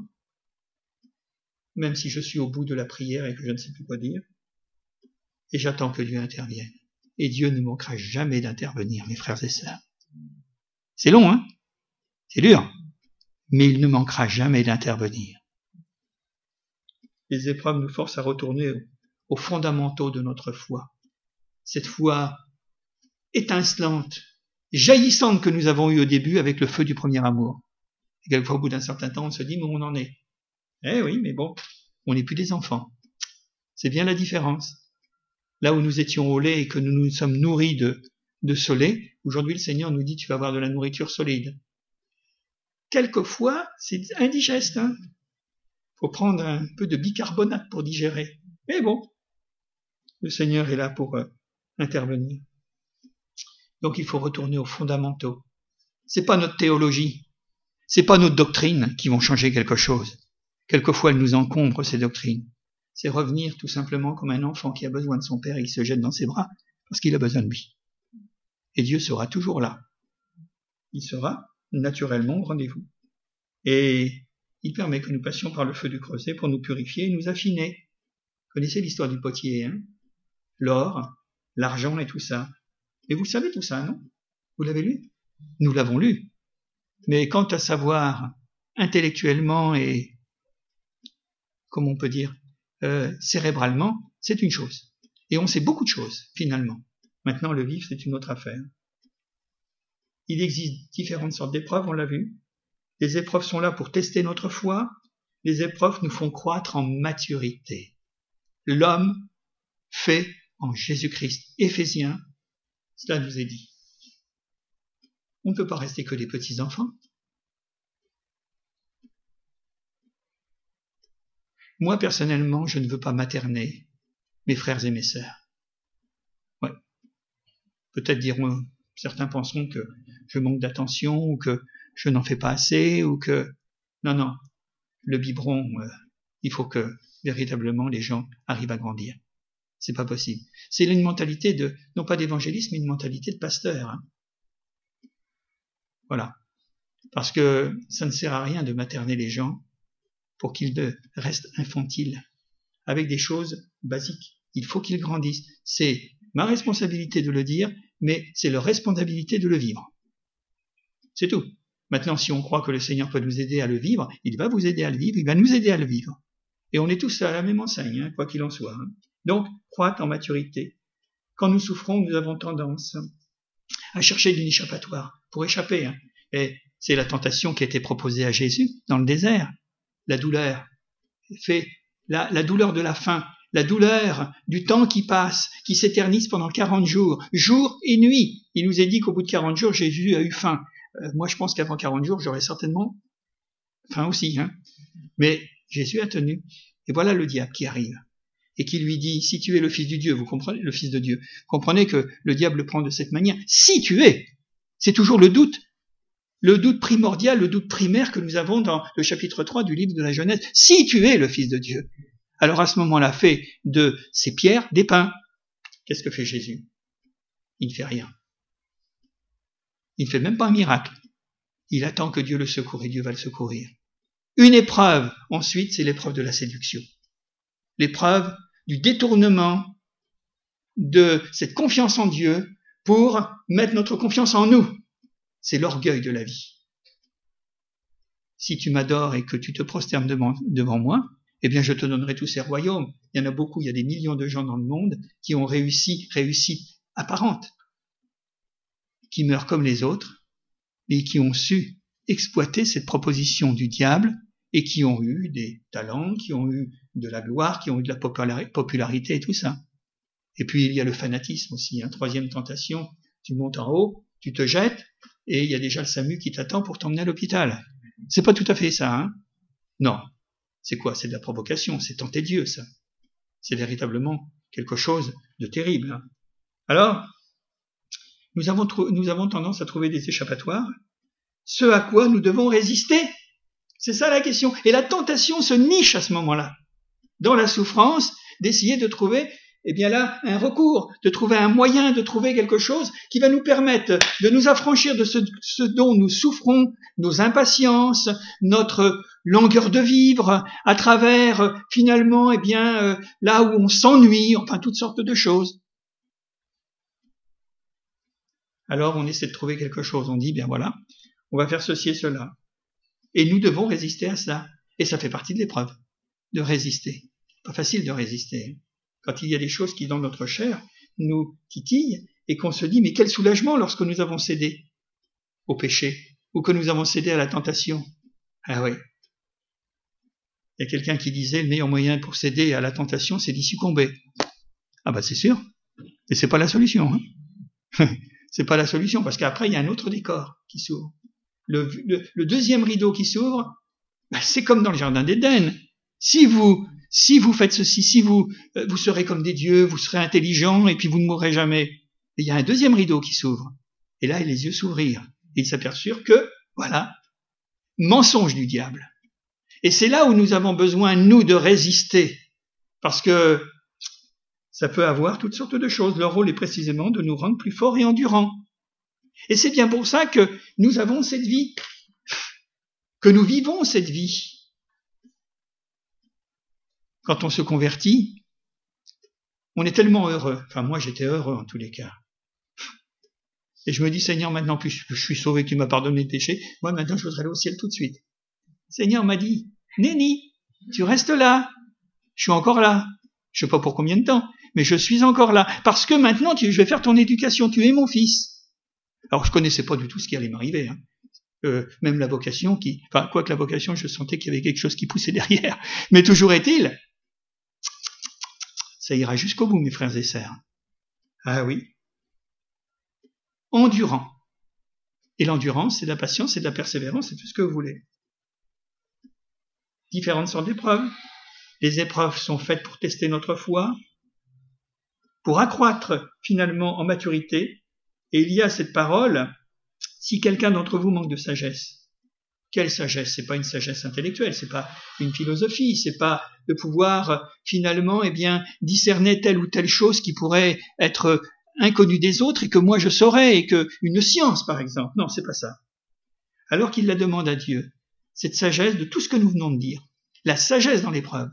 S2: même si je suis au bout de la prière et que je ne sais plus quoi dire, et j'attends que Dieu intervienne. Et Dieu ne manquera jamais d'intervenir, mes frères et sœurs. C'est long, hein? C'est dur, mais il ne manquera jamais d'intervenir. Les épreuves nous forcent à retourner aux fondamentaux de notre foi. Cette foi étincelante, jaillissante que nous avons eue au début avec le feu du premier amour. Et quelquefois, au bout d'un certain temps, on se dit, mais on en est. Eh oui, mais bon, on n'est plus des enfants. C'est bien la différence. Là où nous étions au lait et que nous nous sommes nourris de, de lait, aujourd'hui le Seigneur nous dit, tu vas avoir de la nourriture solide. Quelquefois, c'est indigeste. Hein faut prendre un peu de bicarbonate pour digérer. Mais bon, le Seigneur est là pour euh, intervenir. Donc il faut retourner aux fondamentaux. C'est pas notre théologie, c'est pas notre doctrine qui vont changer quelque chose. Quelquefois elles nous encombrent ces doctrines. C'est revenir tout simplement comme un enfant qui a besoin de son père, il se jette dans ses bras parce qu'il a besoin de lui. Et Dieu sera toujours là. Il sera naturellement rendez-vous. Et il permet que nous passions par le feu du creuset pour nous purifier et nous affiner. Vous connaissez l'histoire du potier, hein? L'or, l'argent et tout ça. Et vous savez tout ça, non? Vous l'avez lu? Nous l'avons lu. Mais quant à savoir intellectuellement et, comment on peut dire, euh, cérébralement, c'est une chose. Et on sait beaucoup de choses, finalement. Maintenant, le vivre, c'est une autre affaire. Il existe différentes sortes d'épreuves, on l'a vu. Les épreuves sont là pour tester notre foi. Les épreuves nous font croître en maturité. L'homme fait en Jésus-Christ. Éphésiens cela nous est dit. On ne peut pas rester que des petits-enfants. Moi, personnellement, je ne veux pas materner mes frères et mes sœurs. Peut-être diront, certains penseront que je manque d'attention ou que je n'en fais pas assez ou que non non. Le biberon euh, il faut que véritablement les gens arrivent à grandir. C'est pas possible. C'est une mentalité de non pas d'évangélisme mais une mentalité de pasteur hein. voilà. Parce que ça ne sert à rien de materner les gens pour qu'ils restent infantiles avec des choses basiques. Il faut qu'ils grandissent. C'est ma responsabilité de le dire mais c'est leur responsabilité de le vivre c'est tout Maintenant, si on croit que le Seigneur peut nous aider à le vivre, il va vous aider à le vivre, il va nous aider à le vivre. Et on est tous à la même enseigne, hein, quoi qu'il en soit. Hein. Donc, croître en maturité. Quand nous souffrons, nous avons tendance à chercher d'une échappatoire pour échapper. Hein. Et c'est la tentation qui a été proposée à Jésus dans le désert. La douleur fait la, la douleur de la faim, la douleur du temps qui passe, qui s'éternise pendant 40 jours, jour et nuit. Il nous est dit qu'au bout de 40 jours, Jésus a eu faim. Euh, moi, je pense qu'avant 40 jours, j'aurais certainement faim aussi. Hein. Mais Jésus a tenu. Et voilà le diable qui arrive et qui lui dit, si tu es le Fils du Dieu, vous comprenez, le Fils de Dieu, comprenez que le diable le prend de cette manière. Si tu es, c'est toujours le doute, le doute primordial, le doute primaire que nous avons dans le chapitre 3 du livre de la Genèse. Si tu es le Fils de Dieu, alors à ce moment-là, fait de ces pierres des pains. Qu'est-ce que fait Jésus? Il ne fait rien. Il ne fait même pas un miracle. Il attend que Dieu le secoue et Dieu va le secourir. Une épreuve, ensuite, c'est l'épreuve de la séduction. L'épreuve du détournement de cette confiance en Dieu pour mettre notre confiance en nous. C'est l'orgueil de la vie. Si tu m'adores et que tu te prosternes devant, moi, eh bien je te donnerai tous ces royaumes. Il y en a beaucoup, il y a des millions de gens dans le monde qui ont réussi, réussi apparente, qui meurent comme les autres, mais qui ont su exploiter cette proposition du diable et qui ont eu des talents, qui ont eu de la gloire, qui ont eu de la popularité et tout ça. Et puis il y a le fanatisme aussi, hein. troisième tentation, tu montes en haut, tu te jettes, et il y a déjà le SAMU qui t'attend pour t'emmener à l'hôpital. C'est pas tout à fait ça, hein Non. C'est quoi? C'est de la provocation, c'est tenter Dieu, ça. C'est véritablement quelque chose de terrible. Hein. Alors, nous avons, nous avons tendance à trouver des échappatoires, ce à quoi nous devons résister. C'est ça la question. Et la tentation se niche à ce moment-là, dans la souffrance, d'essayer de trouver, eh bien là, un recours, de trouver un moyen, de trouver quelque chose qui va nous permettre de nous affranchir de ce, ce dont nous souffrons, nos impatiences, notre longueur de vivre, à travers finalement, eh bien, euh, là où on s'ennuie, enfin toutes sortes de choses alors on essaie de trouver quelque chose. On dit, bien voilà, on va faire ceci et cela. Et nous devons résister à cela. Et ça fait partie de l'épreuve, de résister. Pas facile de résister. Quand il y a des choses qui, dans notre chair, nous titillent et qu'on se dit, mais quel soulagement lorsque nous avons cédé au péché ou que nous avons cédé à la tentation. Ah oui. Il y a quelqu'un qui disait, le meilleur moyen pour céder à la tentation, c'est d'y succomber. Ah bah c'est sûr. Et c'est pas la solution. Hein c'est pas la solution, parce qu'après, il y a un autre décor qui s'ouvre. Le, deuxième rideau qui s'ouvre, ben, c'est comme dans le jardin d'Éden. Si vous, si vous faites ceci, si vous, euh, vous serez comme des dieux, vous serez intelligents, et puis vous ne mourrez jamais. il y a un deuxième rideau qui s'ouvre. Et là, les yeux s'ouvrirent. Ils s'aperçurent que, voilà, mensonge du diable. Et c'est là où nous avons besoin, nous, de résister. Parce que ça peut avoir toutes sortes de choses. Leur rôle est précisément de nous rendre plus forts et endurants. Et c'est bien pour ça que nous avons cette vie, que nous vivons cette vie. Quand on se convertit, on est tellement heureux. Enfin, moi, j'étais heureux en tous les cas. Et je me dis, Seigneur, maintenant que je suis sauvé, que tu m'as pardonné le péché, moi, maintenant, je voudrais aller au ciel tout de suite. Seigneur m'a dit, Néni, tu restes là. Je suis encore là. Je sais pas pour combien de temps mais je suis encore là, parce que maintenant je vais faire ton éducation, tu es mon fils. Alors je connaissais pas du tout ce qui allait m'arriver. Hein. Euh, même la vocation qui, enfin, quoi que la vocation, je sentais qu'il y avait quelque chose qui poussait derrière. Mais toujours est-il, ça ira jusqu'au bout, mes frères et sœurs. Ah oui. Endurant. Et l'endurance, c'est de la patience, c'est de la persévérance, c'est tout ce que vous voulez. Différentes sortes d'épreuves. Les épreuves sont faites pour tester notre foi, pour accroître finalement en maturité, Et il y a cette parole, si quelqu'un d'entre vous manque de sagesse, quelle sagesse? C'est pas une sagesse intellectuelle, c'est pas une philosophie, c'est pas de pouvoir finalement, eh bien, discerner telle ou telle chose qui pourrait être inconnue des autres et que moi je saurais et que une science par exemple. Non, c'est pas ça. Alors qu'il la demande à Dieu, cette sagesse de tout ce que nous venons de dire, la sagesse dans l'épreuve,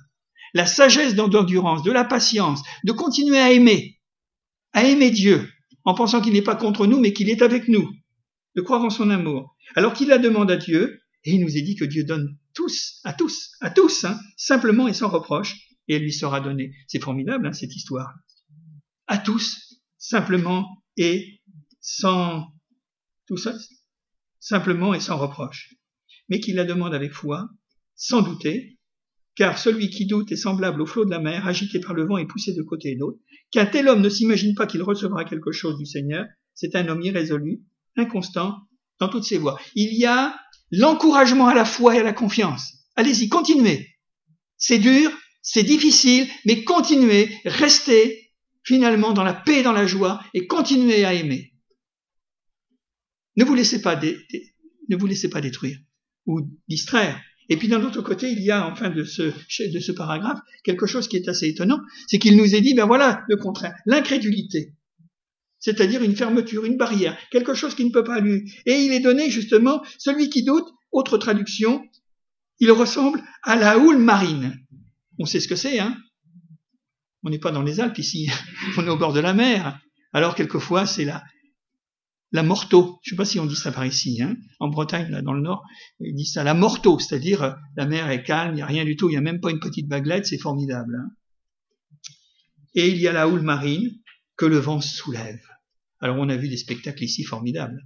S2: la sagesse dans l'endurance, de la patience, de continuer à aimer, à aimer Dieu, en pensant qu'il n'est pas contre nous, mais qu'il est avec nous, de croire en son amour. Alors qu'il la demande à Dieu, et il nous est dit que Dieu donne tous, à tous, à tous, hein, simplement et sans reproche, et elle lui sera donnée. C'est formidable, hein, cette histoire. À tous, simplement et sans tout ça, simplement et sans reproche. Mais qu'il la demande avec foi, sans douter, car celui qui doute est semblable au flot de la mer, agité par le vent et poussé de côté et d'autre. Qu'un tel homme ne s'imagine pas qu'il recevra quelque chose du Seigneur, c'est un homme irrésolu, inconstant dans toutes ses voies. Il y a l'encouragement à la foi et à la confiance. Allez-y, continuez. C'est dur, c'est difficile, mais continuez, restez finalement dans la paix et dans la joie et continuez à aimer. Ne vous laissez pas, ne vous laissez pas détruire ou distraire. Et puis d'un autre côté, il y a en fin de ce, de ce paragraphe quelque chose qui est assez étonnant, c'est qu'il nous est dit, ben voilà le contraire, l'incrédulité c'est-à-dire une fermeture, une barrière, quelque chose qui ne peut pas lui. Et il est donné justement, celui qui doute, autre traduction, il ressemble à la houle marine. On sait ce que c'est, hein On n'est pas dans les Alpes ici, on est au bord de la mer. Alors quelquefois c'est la la morteau. Je ne sais pas si on dit ça par ici, hein En Bretagne, là dans le nord, ils disent ça la morteau, c'est-à-dire euh, la mer est calme, il n'y a rien du tout, il n'y a même pas une petite baguette, c'est formidable. Hein et il y a la houle marine que le vent soulève. Alors on a vu des spectacles ici formidables.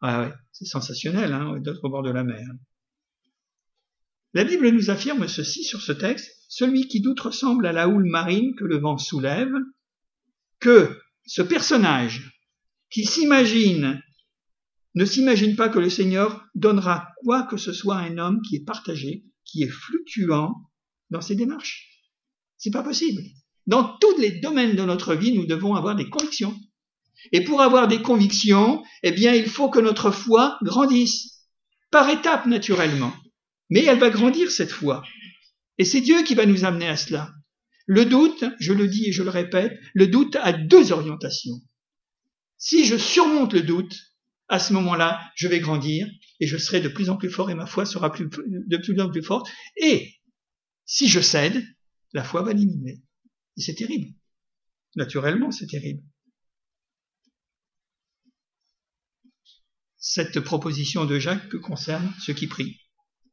S2: Ah ouais, c'est sensationnel, hein, d'autre bord de la mer. La Bible nous affirme ceci sur ce texte, celui qui doute ressemble à la houle marine que le vent soulève, que ce personnage qui s'imagine, ne s'imagine pas que le Seigneur donnera quoi que ce soit à un homme qui est partagé, qui est fluctuant dans ses démarches. C'est pas possible. Dans tous les domaines de notre vie, nous devons avoir des convictions. Et pour avoir des convictions, eh bien, il faut que notre foi grandisse, par étapes naturellement. Mais elle va grandir cette foi. Et c'est Dieu qui va nous amener à cela. Le doute, je le dis et je le répète, le doute a deux orientations. Si je surmonte le doute, à ce moment-là, je vais grandir et je serai de plus en plus fort et ma foi sera de plus en plus forte. Et si je cède, la foi va diminuer. Et c'est terrible. Naturellement, c'est terrible. cette proposition de Jacques concerne ceux qui prient.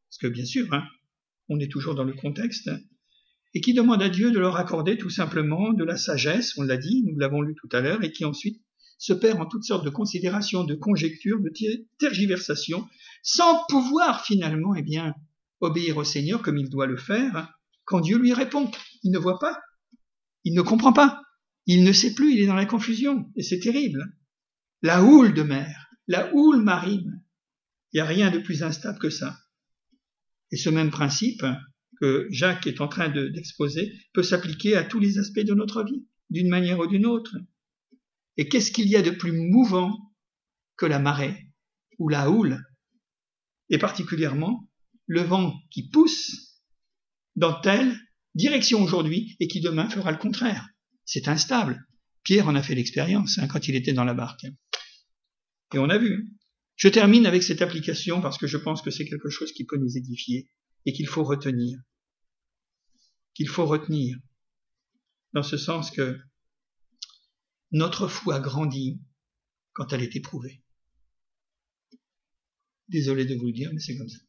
S2: Parce que bien sûr, hein, on est toujours dans le contexte, et qui demande à Dieu de leur accorder tout simplement de la sagesse, on l'a dit, nous l'avons lu tout à l'heure, et qui ensuite se perd en toutes sortes de considérations, de conjectures, de tergiversations, sans pouvoir finalement, eh bien, obéir au Seigneur comme il doit le faire, quand Dieu lui répond. Il ne voit pas, il ne comprend pas, il ne sait plus, il est dans la confusion, et c'est terrible. La houle de mer, la houle marine. Il n'y a rien de plus instable que ça. Et ce même principe que Jacques est en train d'exposer peut s'appliquer à tous les aspects de notre vie, d'une manière ou d'une autre. Et qu'est-ce qu'il y a de plus mouvant que la marée ou la houle, et particulièrement le vent qui pousse dans telle direction aujourd'hui et qui demain fera le contraire. C'est instable. Pierre en a fait l'expérience hein, quand il était dans la barque. Et on a vu. Je termine avec cette application parce que je pense que c'est quelque chose qui peut nous édifier et qu'il faut retenir. Qu'il faut retenir. Dans ce sens que notre foi grandit quand elle est éprouvée. Désolé de vous le dire, mais c'est comme ça.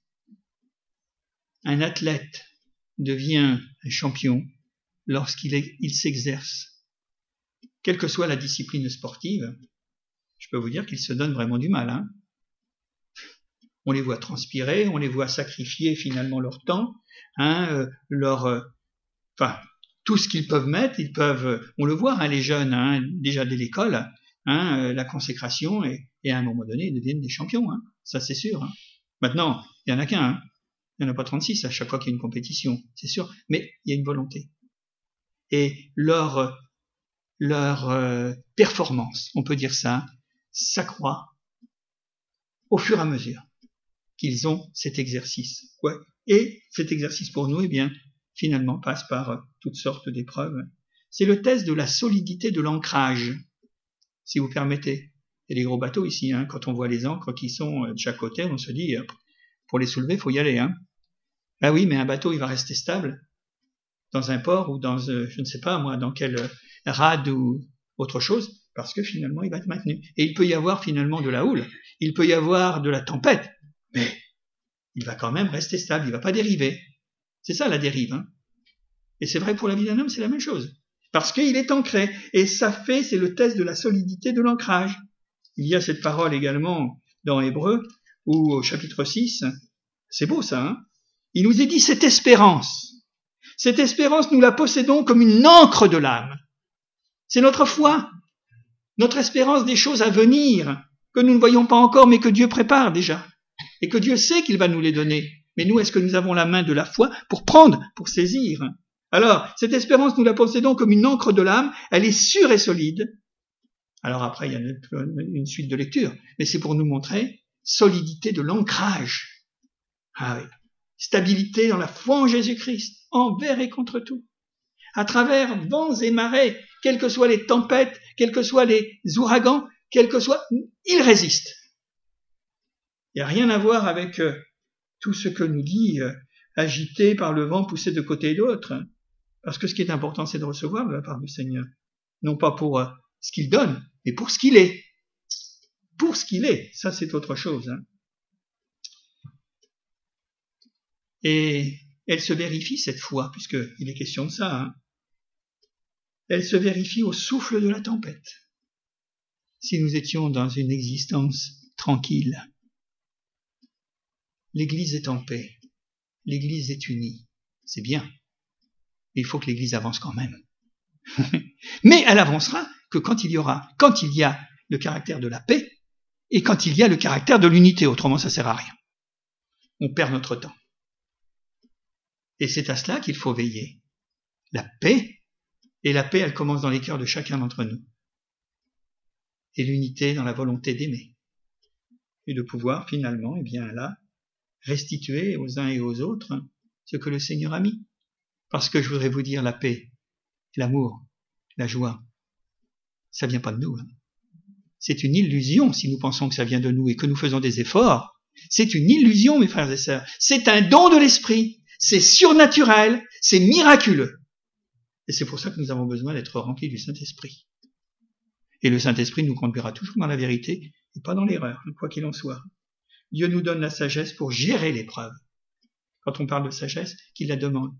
S2: Un athlète devient un champion lorsqu'il s'exerce, quelle que soit la discipline sportive, je peux vous dire qu'ils se donnent vraiment du mal. Hein. on les voit transpirer, on les voit sacrifier finalement leur temps, hein, euh, leur, euh, enfin, tout ce qu'ils peuvent mettre, ils peuvent, euh, on le voit, hein, les jeunes, hein, déjà dès l'école, hein, la consécration, et, à un moment donné, ils deviennent des champions, hein, ça c'est sûr. Hein. Maintenant, il y en a qu'un, hein. il n'y en a pas 36 à chaque fois qu'il y a une compétition, c'est sûr, mais il y a une volonté. Et leur, leur performance, on peut dire ça, s'accroît au fur et à mesure qu'ils ont cet exercice. Ouais. Et cet exercice pour nous, eh bien, finalement, passe par toutes sortes d'épreuves. C'est le test de la solidité de l'ancrage, si vous permettez. Il y des gros bateaux ici, hein. quand on voit les ancres qui sont de chaque côté, on se dit, euh, pour les soulever, faut y aller. Hein. Ah oui, mais un bateau, il va rester stable dans un port ou dans, euh, je ne sais pas moi, dans quel rade ou autre chose, parce que finalement, il va être maintenu. Et il peut y avoir finalement de la houle, il peut y avoir de la tempête, mais il va quand même rester stable, il va pas dériver. C'est ça la dérive. Hein. Et c'est vrai pour la vie d'un homme, c'est la même chose. Parce qu'il est ancré. Et ça fait, c'est le test de la solidité de l'ancrage. Il y a cette parole également dans Hébreu, ou au chapitre 6, c'est beau ça, hein il nous est dit cette espérance. Cette espérance, nous la possédons comme une encre de l'âme. C'est notre foi, notre espérance des choses à venir, que nous ne voyons pas encore, mais que Dieu prépare déjà, et que Dieu sait qu'il va nous les donner. Mais nous, est-ce que nous avons la main de la foi pour prendre, pour saisir? Alors, cette espérance, nous la possédons comme une encre de l'âme, elle est sûre et solide. Alors après, il y a une suite de lectures, mais c'est pour nous montrer solidité de l'ancrage. Ah oui. Stabilité dans la foi en Jésus-Christ, envers et contre tout. À travers vents et marées, quelles que soient les tempêtes, quels que soient les ouragans, quels que soient, il résiste. Il n'y a rien à voir avec euh, tout ce que nous dit euh, agité par le vent, poussé de côté et d'autre. Parce que ce qui est important, c'est de recevoir de la part du Seigneur. Non pas pour euh, ce qu'il donne, mais pour ce qu'il est. Pour ce qu'il est. Ça, c'est autre chose. Hein. Et elle se vérifie cette fois, puisqu'il est question de ça. Hein. Elle se vérifie au souffle de la tempête. Si nous étions dans une existence tranquille, l'Église est en paix, l'Église est unie, c'est bien. il faut que l'Église avance quand même. Mais elle avancera que quand il y aura, quand il y a le caractère de la paix et quand il y a le caractère de l'unité. Autrement, ça sert à rien. On perd notre temps. Et c'est à cela qu'il faut veiller. La paix, et la paix, elle commence dans les cœurs de chacun d'entre nous. Et l'unité dans la volonté d'aimer. Et de pouvoir finalement, eh bien là, restituer aux uns et aux autres ce que le Seigneur a mis. Parce que je voudrais vous dire la paix, l'amour, la joie, ça vient pas de nous. Hein. C'est une illusion si nous pensons que ça vient de nous et que nous faisons des efforts. C'est une illusion, mes frères et sœurs. C'est un don de l'esprit c'est surnaturel, c'est miraculeux. Et c'est pour ça que nous avons besoin d'être remplis du Saint-Esprit. Et le Saint-Esprit nous conduira toujours dans la vérité et pas dans l'erreur, quoi qu'il en soit. Dieu nous donne la sagesse pour gérer l'épreuve. Quand on parle de sagesse, qu'il la demande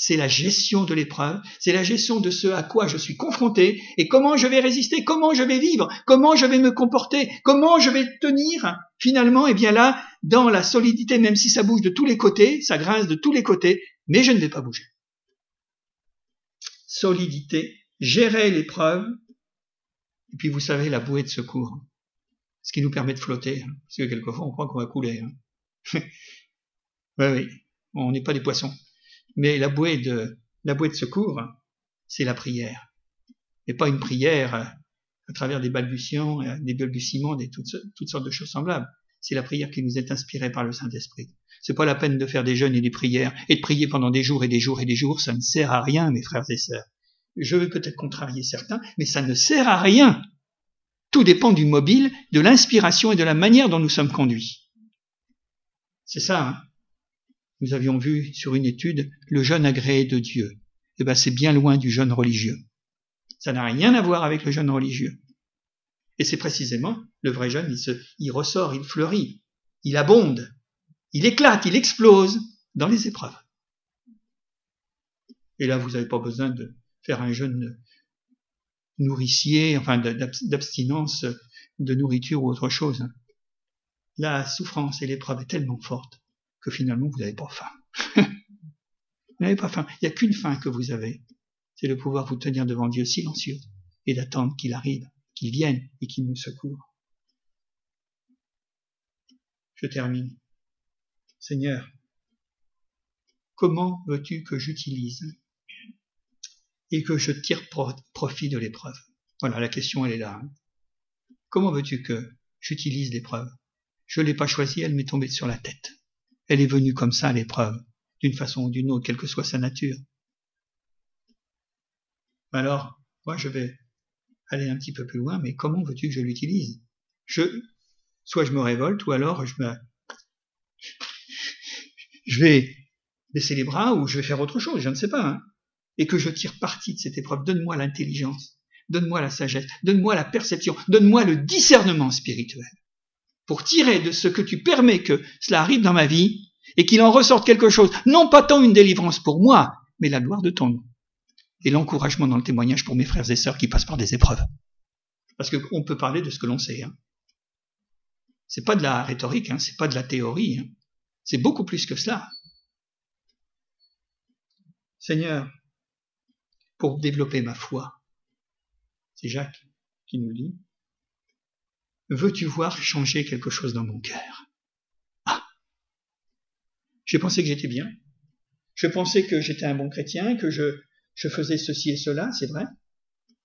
S2: c'est la gestion de l'épreuve, c'est la gestion de ce à quoi je suis confronté et comment je vais résister, comment je vais vivre, comment je vais me comporter, comment je vais tenir finalement, et eh bien là, dans la solidité, même si ça bouge de tous les côtés, ça grince de tous les côtés, mais je ne vais pas bouger. Solidité, gérer l'épreuve, et puis vous savez, la bouée de secours, ce qui nous permet de flotter, hein, parce que quelquefois on croit qu'on va couler. Hein. oui, oui, on n'est pas des poissons. Mais la bouée de, la bouée de secours, c'est la prière. Et pas une prière à travers des balbutiements, des balbutiements, des toutes, toutes sortes de choses semblables. C'est la prière qui nous est inspirée par le Saint-Esprit. C'est pas la peine de faire des jeûnes et des prières et de prier pendant des jours et des jours et des jours. Ça ne sert à rien, mes frères et sœurs. Je vais peut-être contrarier certains, mais ça ne sert à rien. Tout dépend du mobile, de l'inspiration et de la manière dont nous sommes conduits. C'est ça, hein nous avions vu sur une étude le jeûne agréé de Dieu. Eh ben, c'est bien loin du jeûne religieux. Ça n'a rien à voir avec le jeûne religieux. Et c'est précisément le vrai jeûne, il, il ressort, il fleurit, il abonde, il éclate, il explose dans les épreuves. Et là, vous n'avez pas besoin de faire un jeûne nourricier, enfin d'abstinence de nourriture ou autre chose. La souffrance et l'épreuve est tellement forte que finalement vous n'avez pas faim. vous n'avez pas faim. Il n'y a qu'une faim que vous avez. C'est de pouvoir vous tenir devant Dieu silencieux et d'attendre qu'il arrive, qu'il vienne et qu'il nous secourt. Je termine. Seigneur, comment veux-tu que j'utilise et que je tire profit de l'épreuve Voilà, la question elle est là. Hein. Comment veux-tu que j'utilise l'épreuve? Je ne l'ai pas choisie, elle m'est tombée sur la tête. Elle est venue comme ça, l'épreuve, d'une façon ou d'une autre, quelle que soit sa nature. Alors, moi, je vais aller un petit peu plus loin, mais comment veux-tu que je l'utilise? Je, soit je me révolte, ou alors je me, je vais baisser les bras, ou je vais faire autre chose, je ne sais pas, hein, et que je tire parti de cette épreuve. Donne-moi l'intelligence, donne-moi la sagesse, donne-moi la perception, donne-moi le discernement spirituel, pour tirer de ce que tu permets que cela arrive dans ma vie, et qu'il en ressorte quelque chose, non pas tant une délivrance pour moi, mais la gloire de ton nom et l'encouragement dans le témoignage pour mes frères et sœurs qui passent par des épreuves. Parce qu'on peut parler de ce que l'on sait. Hein. C'est pas de la rhétorique, hein, c'est pas de la théorie. Hein. C'est beaucoup plus que cela. Seigneur, pour développer ma foi, c'est Jacques qui nous dit, veux-tu voir changer quelque chose dans mon cœur? Ah J'ai pensé que j'étais bien. Je pensais que j'étais un bon chrétien, que je je faisais ceci et cela, c'est vrai.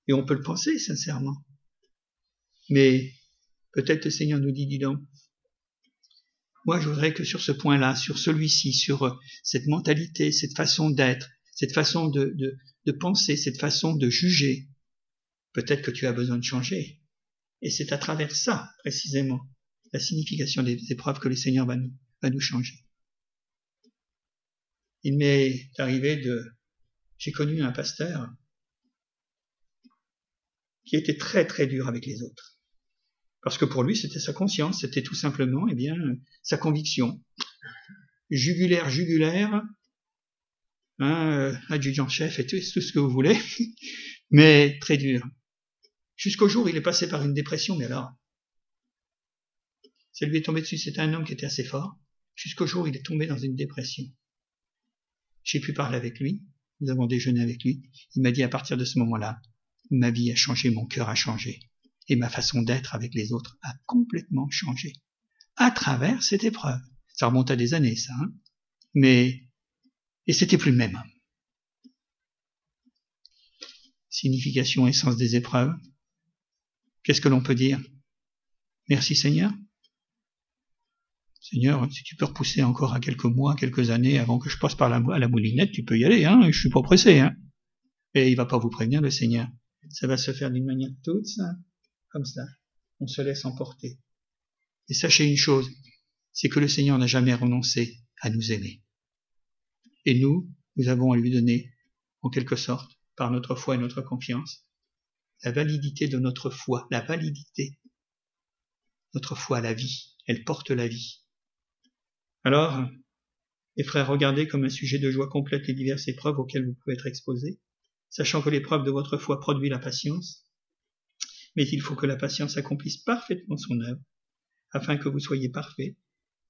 S2: Et on peut le penser sincèrement. Mais peut-être le Seigneur nous dit, dis donc, moi je voudrais que sur ce point-là, sur celui-ci, sur euh, cette mentalité, cette façon d'être, cette façon de, de, penser, cette façon de juger, peut-être que tu as besoin de changer. Et c'est à travers ça, précisément, la signification des épreuves que le Seigneur va nous, va nous changer. Il m'est arrivé de j'ai connu un pasteur qui était très très dur avec les autres. Parce que pour lui, c'était sa conscience, c'était tout simplement, eh bien, sa conviction. Jugulaire, jugulaire, hein, euh, adjudant-chef et tout, tout ce que vous voulez, mais très dur. Jusqu'au jour il est passé par une dépression, mais alors, ça lui est tombé dessus, c'était un homme qui était assez fort, jusqu'au jour il est tombé dans une dépression. J'ai pu parler avec lui, nous avons déjeuné avec lui. Il m'a dit à partir de ce moment-là, ma vie a changé, mon cœur a changé. Et ma façon d'être avec les autres a complètement changé. À travers cette épreuve. Ça remonte à des années, ça. Hein Mais, et c'était plus le même Signification et sens des épreuves. Qu'est-ce que l'on peut dire? Merci Seigneur. Seigneur, si tu peux repousser encore à quelques mois, quelques années avant que je passe par la, à la moulinette, tu peux y aller, hein, je suis pas pressé, hein. Et il va pas vous prévenir, le Seigneur. Ça va se faire d'une manière toute simple, comme ça. On se laisse emporter. Et sachez une chose, c'est que le Seigneur n'a jamais renoncé à nous aimer. Et nous, nous avons à lui donner, en quelque sorte, par notre foi et notre confiance, la validité de notre foi, la validité. Notre foi, la vie, elle porte la vie. Alors, les frères, regardez comme un sujet de joie complète les diverses épreuves auxquelles vous pouvez être exposés, sachant que l'épreuve de votre foi produit la patience, mais il faut que la patience accomplisse parfaitement son œuvre, afin que vous soyez parfaits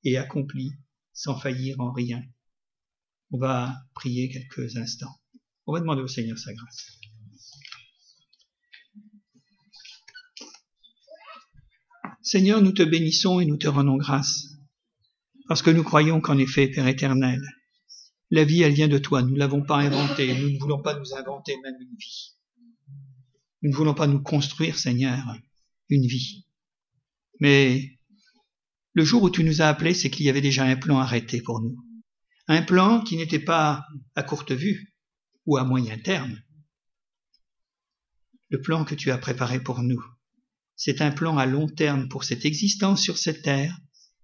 S2: et accomplis sans faillir en rien. On va prier quelques instants. On va demander au Seigneur sa grâce. Seigneur, nous te bénissons et nous te rendons grâce parce que nous croyons qu'en effet, Père éternel, la vie, elle vient de toi. Nous ne l'avons pas inventée. Nous ne voulons pas nous inventer même une vie. Nous ne voulons pas nous construire, Seigneur, une vie. Mais le jour où tu nous as appelés, c'est qu'il y avait déjà un plan arrêté pour nous. Un plan qui n'était pas à courte vue ou à moyen terme. Le plan que tu as préparé pour nous, c'est un plan à long terme pour cette existence sur cette terre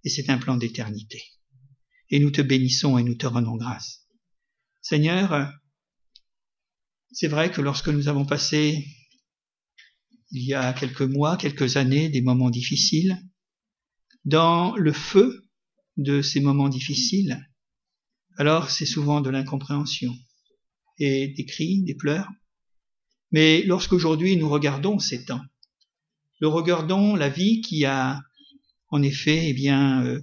S2: et c'est un plan d'éternité. Et nous te bénissons et nous te rendons grâce. Seigneur, c'est vrai que lorsque nous avons passé, il y a quelques mois, quelques années, des moments difficiles, dans le feu de ces moments difficiles, alors c'est souvent de l'incompréhension et des cris, des pleurs. Mais lorsqu'aujourd'hui nous regardons ces temps, nous regardons la vie qui a en effet, eh bien, euh,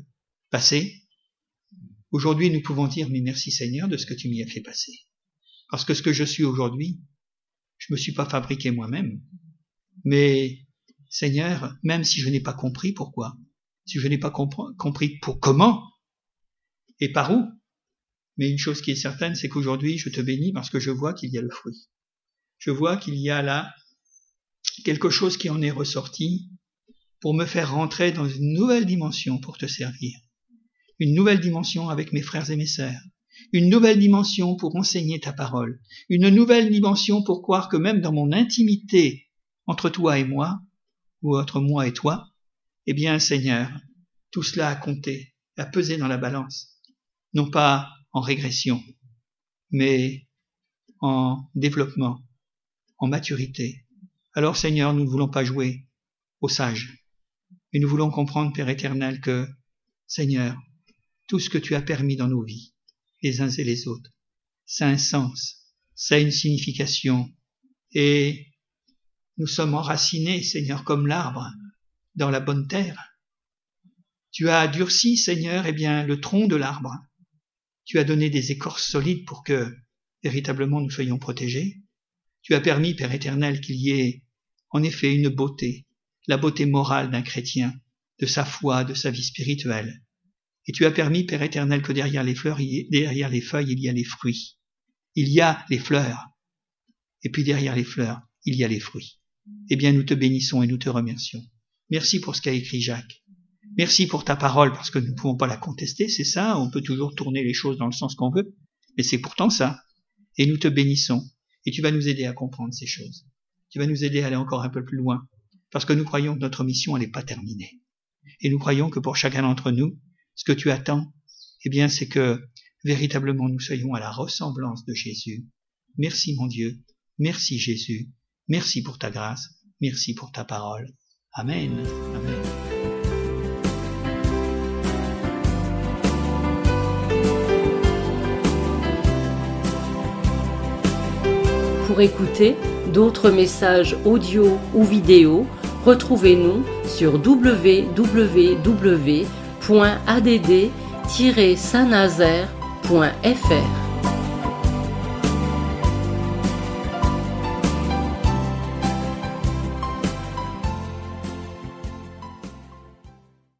S2: passé. Aujourd'hui, nous pouvons dire, mais merci Seigneur de ce que tu m'y as fait passer. Parce que ce que je suis aujourd'hui, je me suis pas fabriqué moi-même. Mais, Seigneur, même si je n'ai pas compris pourquoi, si je n'ai pas compris pour comment et par où, mais une chose qui est certaine, c'est qu'aujourd'hui, je te bénis parce que je vois qu'il y a le fruit. Je vois qu'il y a là quelque chose qui en est ressorti pour me faire rentrer dans une nouvelle dimension pour te servir. Une nouvelle dimension avec mes frères et mes sœurs. Une nouvelle dimension pour enseigner ta parole. Une nouvelle dimension pour croire que même dans mon intimité entre toi et moi, ou entre moi et toi, eh bien, Seigneur, tout cela a compté, a pesé dans la balance. Non pas régression, mais en développement, en maturité. Alors, Seigneur, nous ne voulons pas jouer aux sages, et nous voulons comprendre, Père éternel, que, Seigneur, tout ce que tu as permis dans nos vies, les uns et les autres, ça a un sens, ça a une signification, et nous sommes enracinés, Seigneur, comme l'arbre, dans la bonne terre. Tu as durci, Seigneur, eh bien, le tronc de l'arbre. Tu as donné des écorces solides pour que, véritablement, nous soyons protégés. Tu as permis, Père éternel, qu'il y ait, en effet, une beauté, la beauté morale d'un chrétien, de sa foi, de sa vie spirituelle. Et tu as permis, Père éternel, que derrière les fleurs, derrière les feuilles, il y a les fruits. Il y a les fleurs. Et puis derrière les fleurs, il y a les fruits. Eh bien, nous te bénissons et nous te remercions. Merci pour ce qu'a écrit Jacques. Merci pour ta parole, parce que nous ne pouvons pas la contester, c'est ça, on peut toujours tourner les choses dans le sens qu'on veut, mais c'est pourtant ça. Et nous te bénissons, et tu vas nous aider à comprendre ces choses. Tu vas nous aider à aller encore un peu plus loin, parce que nous croyons que notre mission, elle n'est pas terminée. Et nous croyons que pour chacun d'entre nous, ce que tu attends, eh bien, c'est que véritablement nous soyons à la ressemblance de Jésus. Merci mon Dieu, merci Jésus, merci pour ta grâce, merci pour ta parole. Amen. Amen.
S1: Pour écouter d'autres messages audio ou vidéo, retrouvez-nous sur www.add-saint-nazaire.fr.